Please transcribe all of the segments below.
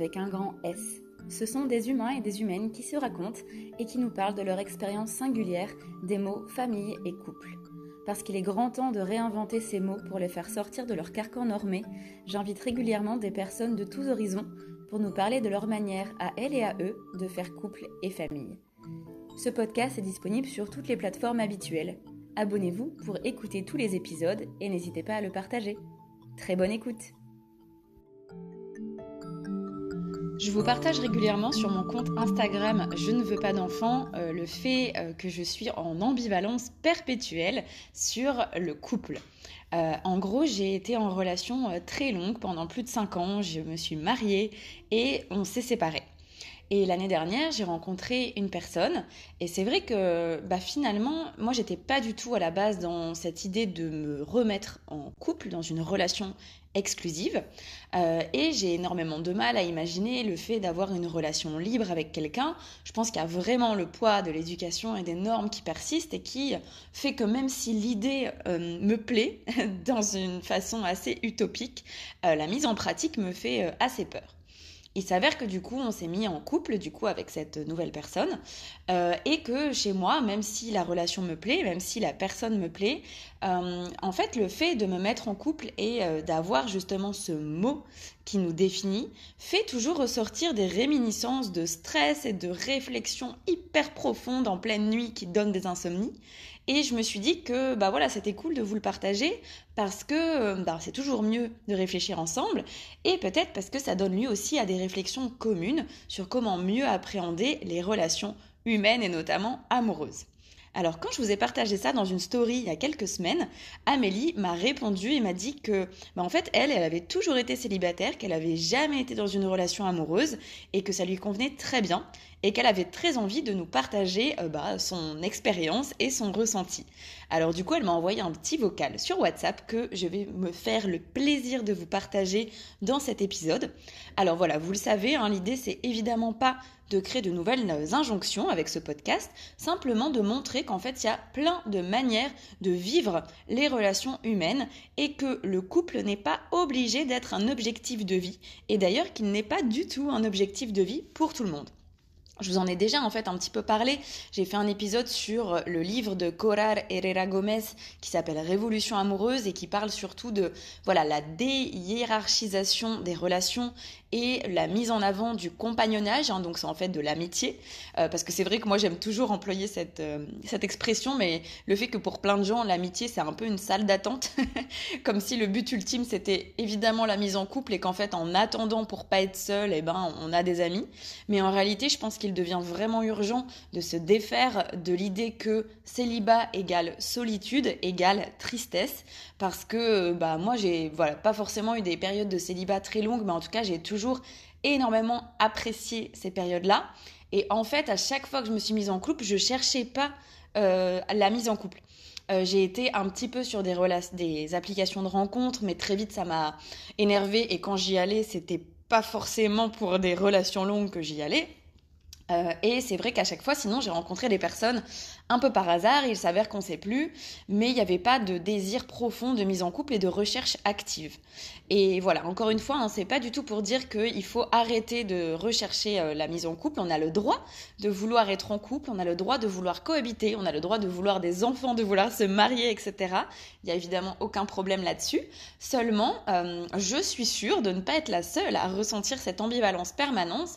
avec un grand S. Ce sont des humains et des humaines qui se racontent et qui nous parlent de leur expérience singulière des mots famille et couple. Parce qu'il est grand temps de réinventer ces mots pour les faire sortir de leur carcan normé, j'invite régulièrement des personnes de tous horizons pour nous parler de leur manière à elles et à eux de faire couple et famille. Ce podcast est disponible sur toutes les plateformes habituelles. Abonnez-vous pour écouter tous les épisodes et n'hésitez pas à le partager. Très bonne écoute Je vous partage régulièrement sur mon compte Instagram Je ne veux pas d'enfants euh, le fait euh, que je suis en ambivalence perpétuelle sur le couple. Euh, en gros, j'ai été en relation très longue pendant plus de 5 ans, je me suis mariée et on s'est séparés. Et l'année dernière, j'ai rencontré une personne, et c'est vrai que bah, finalement, moi, j'étais pas du tout à la base dans cette idée de me remettre en couple, dans une relation exclusive. Euh, et j'ai énormément de mal à imaginer le fait d'avoir une relation libre avec quelqu'un. Je pense qu'il y a vraiment le poids de l'éducation et des normes qui persistent et qui fait que même si l'idée euh, me plaît dans une façon assez utopique, euh, la mise en pratique me fait assez peur. Il s'avère que du coup, on s'est mis en couple du coup avec cette nouvelle personne euh, et que chez moi, même si la relation me plaît, même si la personne me plaît, euh, en fait, le fait de me mettre en couple et euh, d'avoir justement ce mot qui nous définit fait toujours ressortir des réminiscences de stress et de réflexions hyper profondes en pleine nuit qui donnent des insomnies. Et je me suis dit que bah voilà, c'était cool de vous le partager parce que euh, bah, c'est toujours mieux de réfléchir ensemble et peut-être parce que ça donne lieu aussi à des réflexions communes sur comment mieux appréhender les relations humaines et notamment amoureuses. Alors quand je vous ai partagé ça dans une story il y a quelques semaines, Amélie m'a répondu et m'a dit que bah, en fait elle, elle avait toujours été célibataire, qu'elle avait jamais été dans une relation amoureuse et que ça lui convenait très bien et qu'elle avait très envie de nous partager euh, bah, son expérience et son ressenti. Alors du coup, elle m'a envoyé un petit vocal sur WhatsApp que je vais me faire le plaisir de vous partager dans cet épisode. Alors voilà, vous le savez, hein, l'idée c'est évidemment pas de créer de nouvelles injonctions avec ce podcast, simplement de montrer qu'en fait il y a plein de manières de vivre les relations humaines et que le couple n'est pas obligé d'être un objectif de vie et d'ailleurs qu'il n'est pas du tout un objectif de vie pour tout le monde. Je vous en ai déjà en fait un petit peu parlé. J'ai fait un épisode sur le livre de Corar Herrera Gomez qui s'appelle Révolution amoureuse et qui parle surtout de voilà la déhiérarchisation des relations et la mise en avant du compagnonnage, hein, donc c'est en fait de l'amitié, euh, parce que c'est vrai que moi j'aime toujours employer cette, euh, cette expression, mais le fait que pour plein de gens l'amitié c'est un peu une salle d'attente, comme si le but ultime c'était évidemment la mise en couple et qu'en fait en attendant pour pas être seul, eh ben on a des amis, mais en réalité je pense qu'il devient vraiment urgent de se défaire de l'idée que célibat égale solitude égale tristesse, parce que bah moi j'ai voilà pas forcément eu des périodes de célibat très longues, mais en tout cas j'ai toujours énormément apprécié ces périodes-là. Et en fait, à chaque fois que je me suis mise en couple, je cherchais pas euh, la mise en couple. Euh, j'ai été un petit peu sur des, des applications de rencontres, mais très vite ça m'a énervé et quand j'y allais, c'était pas forcément pour des relations longues que j'y allais. Euh, et c'est vrai qu'à chaque fois, sinon, j'ai rencontré des personnes un peu par hasard, il s'avère qu'on ne sait plus, mais il n'y avait pas de désir profond de mise en couple et de recherche active. Et voilà, encore une fois, hein, c'est pas du tout pour dire qu'il faut arrêter de rechercher euh, la mise en couple. On a le droit de vouloir être en couple, on a le droit de vouloir cohabiter, on a le droit de vouloir des enfants, de vouloir se marier, etc. Il n'y a évidemment aucun problème là-dessus. Seulement, euh, je suis sûre de ne pas être la seule à ressentir cette ambivalence permanente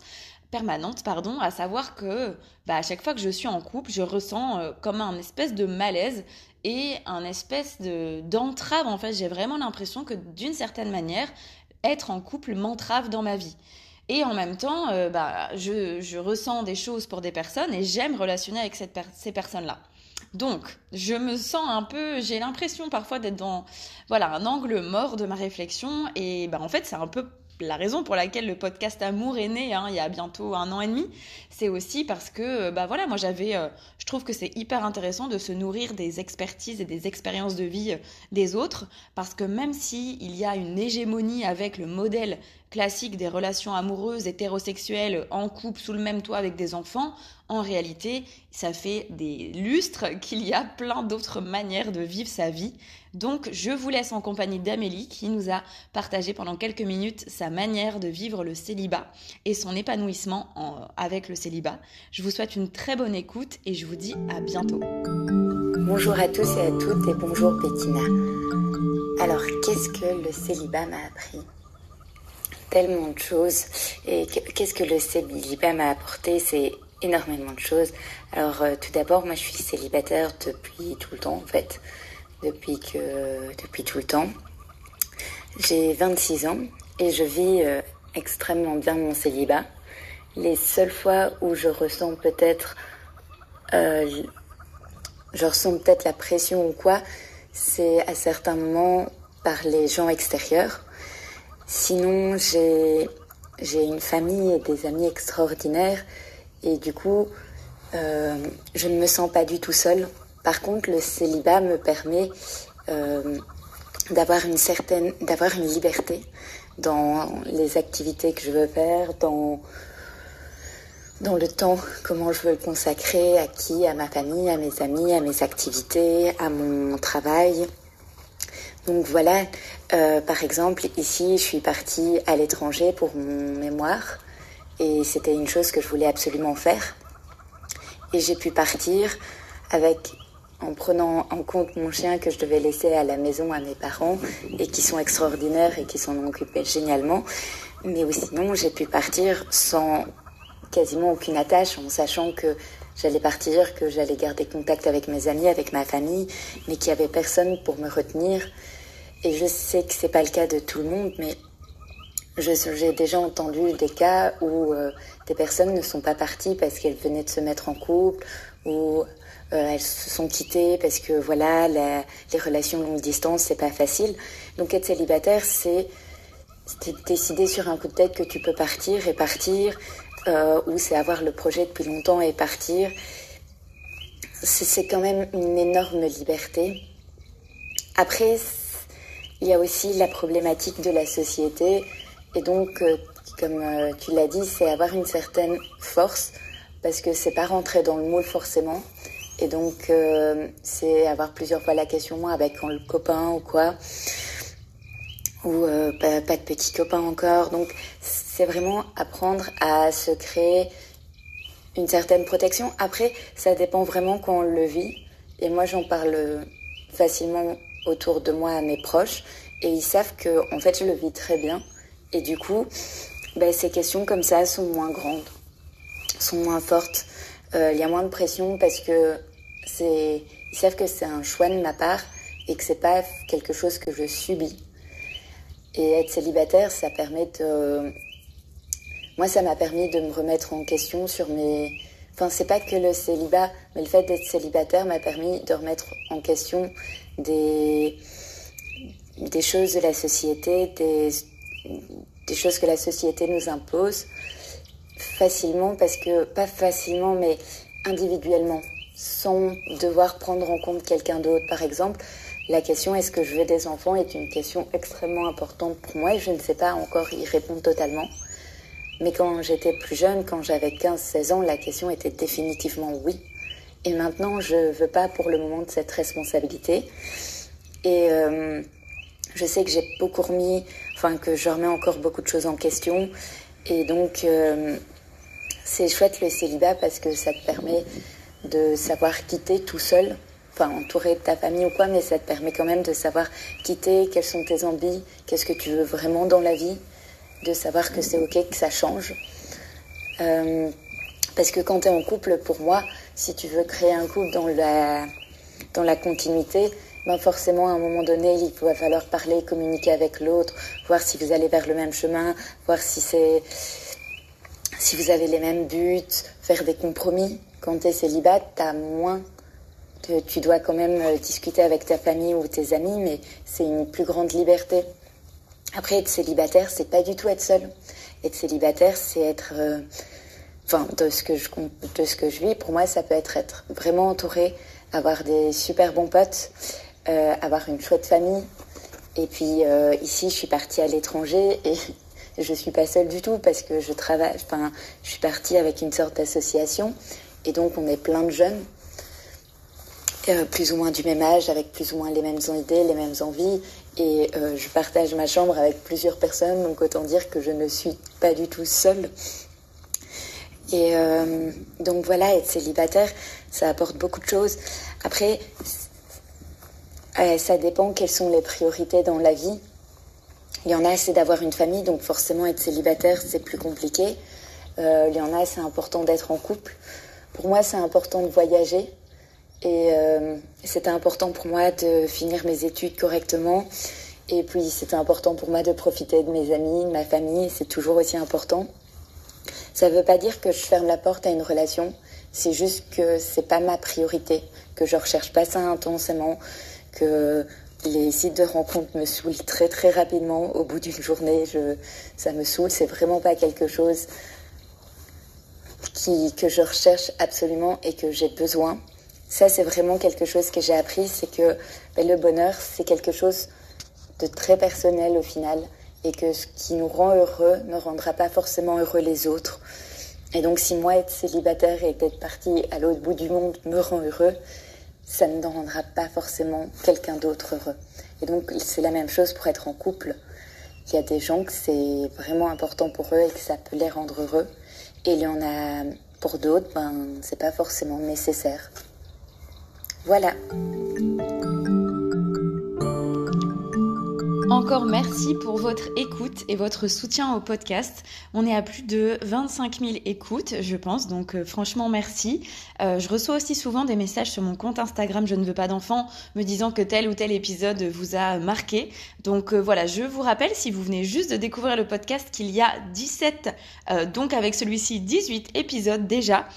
permanente, pardon, à savoir que bah, à chaque fois que je suis en couple, je ressens euh, comme un espèce de malaise et un espèce de d'entrave. En fait, j'ai vraiment l'impression que d'une certaine manière, être en couple m'entrave dans ma vie. Et en même temps, euh, bah, je, je, ressens des choses pour des personnes et j'aime relationner avec ces personnes-là. Donc, je me sens un peu, j'ai l'impression parfois d'être dans, voilà, un angle mort de ma réflexion et bah, en fait, c'est un peu la raison pour laquelle le podcast Amour est né hein, il y a bientôt un an et demi, c'est aussi parce que, euh, bah voilà, moi j'avais, euh, je trouve que c'est hyper intéressant de se nourrir des expertises et des expériences de vie euh, des autres, parce que même si il y a une hégémonie avec le modèle classique des relations amoureuses, hétérosexuelles, en couple, sous le même toit avec des enfants, en réalité, ça fait des lustres qu'il y a plein d'autres manières de vivre sa vie. Donc, je vous laisse en compagnie d'Amélie qui nous a partagé pendant quelques minutes sa manière de vivre le célibat et son épanouissement avec le célibat. Je vous souhaite une très bonne écoute et je vous dis à bientôt. Bonjour à tous et à toutes et bonjour Bettina. Alors, qu'est-ce que le célibat m'a appris? Tellement de choses. Et qu'est-ce que le célibat m'a apporté? C'est énormément de choses. Alors, euh, tout d'abord, moi, je suis célibataire depuis tout le temps, en fait. Depuis, que, depuis tout le temps. J'ai 26 ans et je vis euh, extrêmement bien mon célibat. Les seules fois où je ressens peut-être euh, je ressens peut-être la pression ou quoi, c'est à certains moments par les gens extérieurs. Sinon, j'ai, j'ai une famille et des amis extraordinaires et du coup, euh, je ne me sens pas du tout seule. Par contre, le célibat me permet euh, d'avoir une certaine, une liberté dans les activités que je veux faire, dans dans le temps, comment je veux le consacrer, à qui, à ma famille, à mes amis, à mes activités, à mon travail. Donc voilà, euh, par exemple, ici, je suis partie à l'étranger pour mon mémoire et c'était une chose que je voulais absolument faire. Et j'ai pu partir avec, en prenant en compte mon chien que je devais laisser à la maison à mes parents et qui sont extraordinaires et qui s'en occupés génialement. Mais sinon, j'ai pu partir sans quasiment aucune attache en sachant que j'allais partir, que j'allais garder contact avec mes amis, avec ma famille, mais qu'il n'y avait personne pour me retenir. Et je sais que c'est pas le cas de tout le monde, mais j'ai déjà entendu des cas où euh, des personnes ne sont pas parties parce qu'elles venaient de se mettre en couple ou elles se sont quittées parce que voilà les relations longue distance c'est pas facile. Donc être célibataire c'est décider sur un coup de tête que tu peux partir et partir euh, ou c'est avoir le projet depuis longtemps et partir. C'est quand même une énorme liberté. Après, il y a aussi la problématique de la société. Et donc, euh, comme euh, tu l'as dit, c'est avoir une certaine force parce que c'est pas rentrer dans le moule forcément. Et donc, c'est avoir plusieurs fois la question, avec le copain ou quoi ou euh, pas, de petits copains encore. Donc c'est vraiment apprendre à se créer une certaine protection. Après, ça dépend vraiment quand on le vit. Et moi, j'en parle facilement autour de moi à mes proches. Et ils savent que, en fait, je le vis très bien. Et du coup, ben, ces questions comme ça sont moins grandes, sont moins fortes. Euh, il y a moins de pression parce que c'est, ils savent que c'est un choix de ma part et que c'est pas quelque chose que je subis. Et être célibataire, ça permet de... Moi, ça m'a permis de me remettre en question sur mes... Enfin, c'est pas que le célibat, mais le fait d'être célibataire m'a permis de remettre en question des, des choses de la société, des, des choses que la société nous impose facilement, parce que, pas facilement, mais individuellement, sans devoir prendre en compte quelqu'un d'autre. Par exemple, la question est-ce que je veux des enfants est une question extrêmement importante pour moi et je ne sais pas encore y répondre totalement. Mais quand j'étais plus jeune, quand j'avais 15-16 ans, la question était définitivement oui. Et maintenant, je ne veux pas pour le moment de cette responsabilité. Et euh, je sais que j'ai beaucoup remis, enfin que je remets encore beaucoup de choses en question. Et donc, euh, c'est chouette le célibat parce que ça te permet de savoir quitter tout seul enfin entouré de ta famille ou quoi, mais ça te permet quand même de savoir quitter, quelles sont tes envies, qu'est-ce que tu veux vraiment dans la vie, de savoir que c'est ok que ça change. Euh, parce que quand tu es en couple, pour moi, si tu veux créer un couple dans la, dans la continuité, ben forcément, à un moment donné, il va falloir parler, communiquer avec l'autre, voir si vous allez vers le même chemin, voir si c'est si vous avez les mêmes buts, faire des compromis. Quand tu es célibat, tu as moins tu dois quand même euh, discuter avec ta famille ou tes amis, mais c'est une plus grande liberté. Après, être célibataire, c'est pas du tout être seul. Être célibataire, c'est être, euh, enfin, de ce que je de ce que je vis, pour moi, ça peut être être vraiment entouré, avoir des super bons potes, euh, avoir une chouette famille. Et puis ici, je suis partie à l'étranger et je suis pas seule du tout parce que je travaille, enfin, je suis partie avec une sorte d'association et donc on est plein de jeunes, euh, plus ou moins du même âge, avec plus ou moins les mêmes idées, les mêmes envies. Et euh, je partage ma chambre avec plusieurs personnes, donc autant dire que je ne suis pas du tout seule. Et euh, donc voilà, être célibataire, ça apporte beaucoup de choses. Après, ça dépend quelles sont les priorités dans la vie. Il y en a, c'est d'avoir une famille, donc forcément être célibataire, c'est plus compliqué. Euh, il y en a, c'est important d'être en couple. Pour moi, c'est important de voyager. Et euh, c'était important pour moi de finir mes études correctement. Et puis, c'était important pour moi de profiter de mes amis, de ma famille. C'est toujours aussi important. Ça ne veut pas dire que je ferme la porte à une relation. C'est juste que c'est pas ma priorité, que je recherche pas ça intensément, que les sites de rencontres me saoulent très très rapidement. Au bout d'une journée, ça me saoule. C'est vraiment pas quelque chose qui, que je recherche absolument et que j'ai besoin. Ça, c'est vraiment quelque chose que j'ai appris, c'est que ben, le bonheur, c'est quelque chose de très personnel au final et que ce qui nous rend heureux ne rendra pas forcément heureux les autres. Et donc si moi être célibataire et être partie à l'autre bout du monde me rend heureux, ça ne rendra pas forcément quelqu'un d'autre heureux. Et donc c'est la même chose pour être en couple. Il y a des gens que c'est vraiment important pour eux et que ça peut les rendre heureux. Et il y en a pour d'autres, ben c'est pas forcément nécessaire. Voilà. Encore merci pour votre écoute et votre soutien au podcast. On est à plus de 25 000 écoutes, je pense, donc euh, franchement merci. Euh, je reçois aussi souvent des messages sur mon compte Instagram Je ne veux pas d'enfants me disant que tel ou tel épisode vous a marqué. Donc euh, voilà, je vous rappelle, si vous venez juste de découvrir le podcast, qu'il y a 17, donc avec celui-ci 18 épisodes déjà,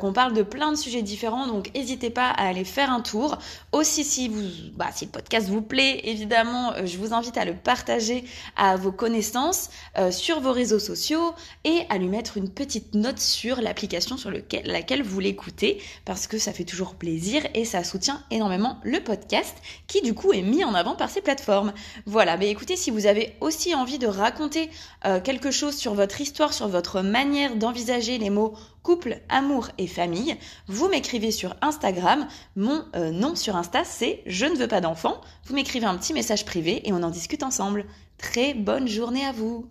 qu'on parle de plein de sujets différents, donc n'hésitez pas à aller faire un tour. Aussi si, vous, bah, si le podcast vous plaît, évidemment, je vous invite à le partager à vos connaissances euh, sur vos réseaux sociaux et à lui mettre une petite note sur l'application sur laquelle vous l'écoutez parce que ça fait toujours plaisir et ça soutient énormément le podcast qui du coup est mis en avant par ces plateformes. Voilà, mais écoutez, si vous avez aussi envie de raconter euh, quelque chose sur votre histoire, sur votre manière d'envisager les mots couple, amour et famille, vous m'écrivez sur Instagram. Mon euh, nom sur Insta, c'est Je ne veux pas d'enfant. Vous m'écrivez un petit message privé et on en discute ensemble. Très bonne journée à vous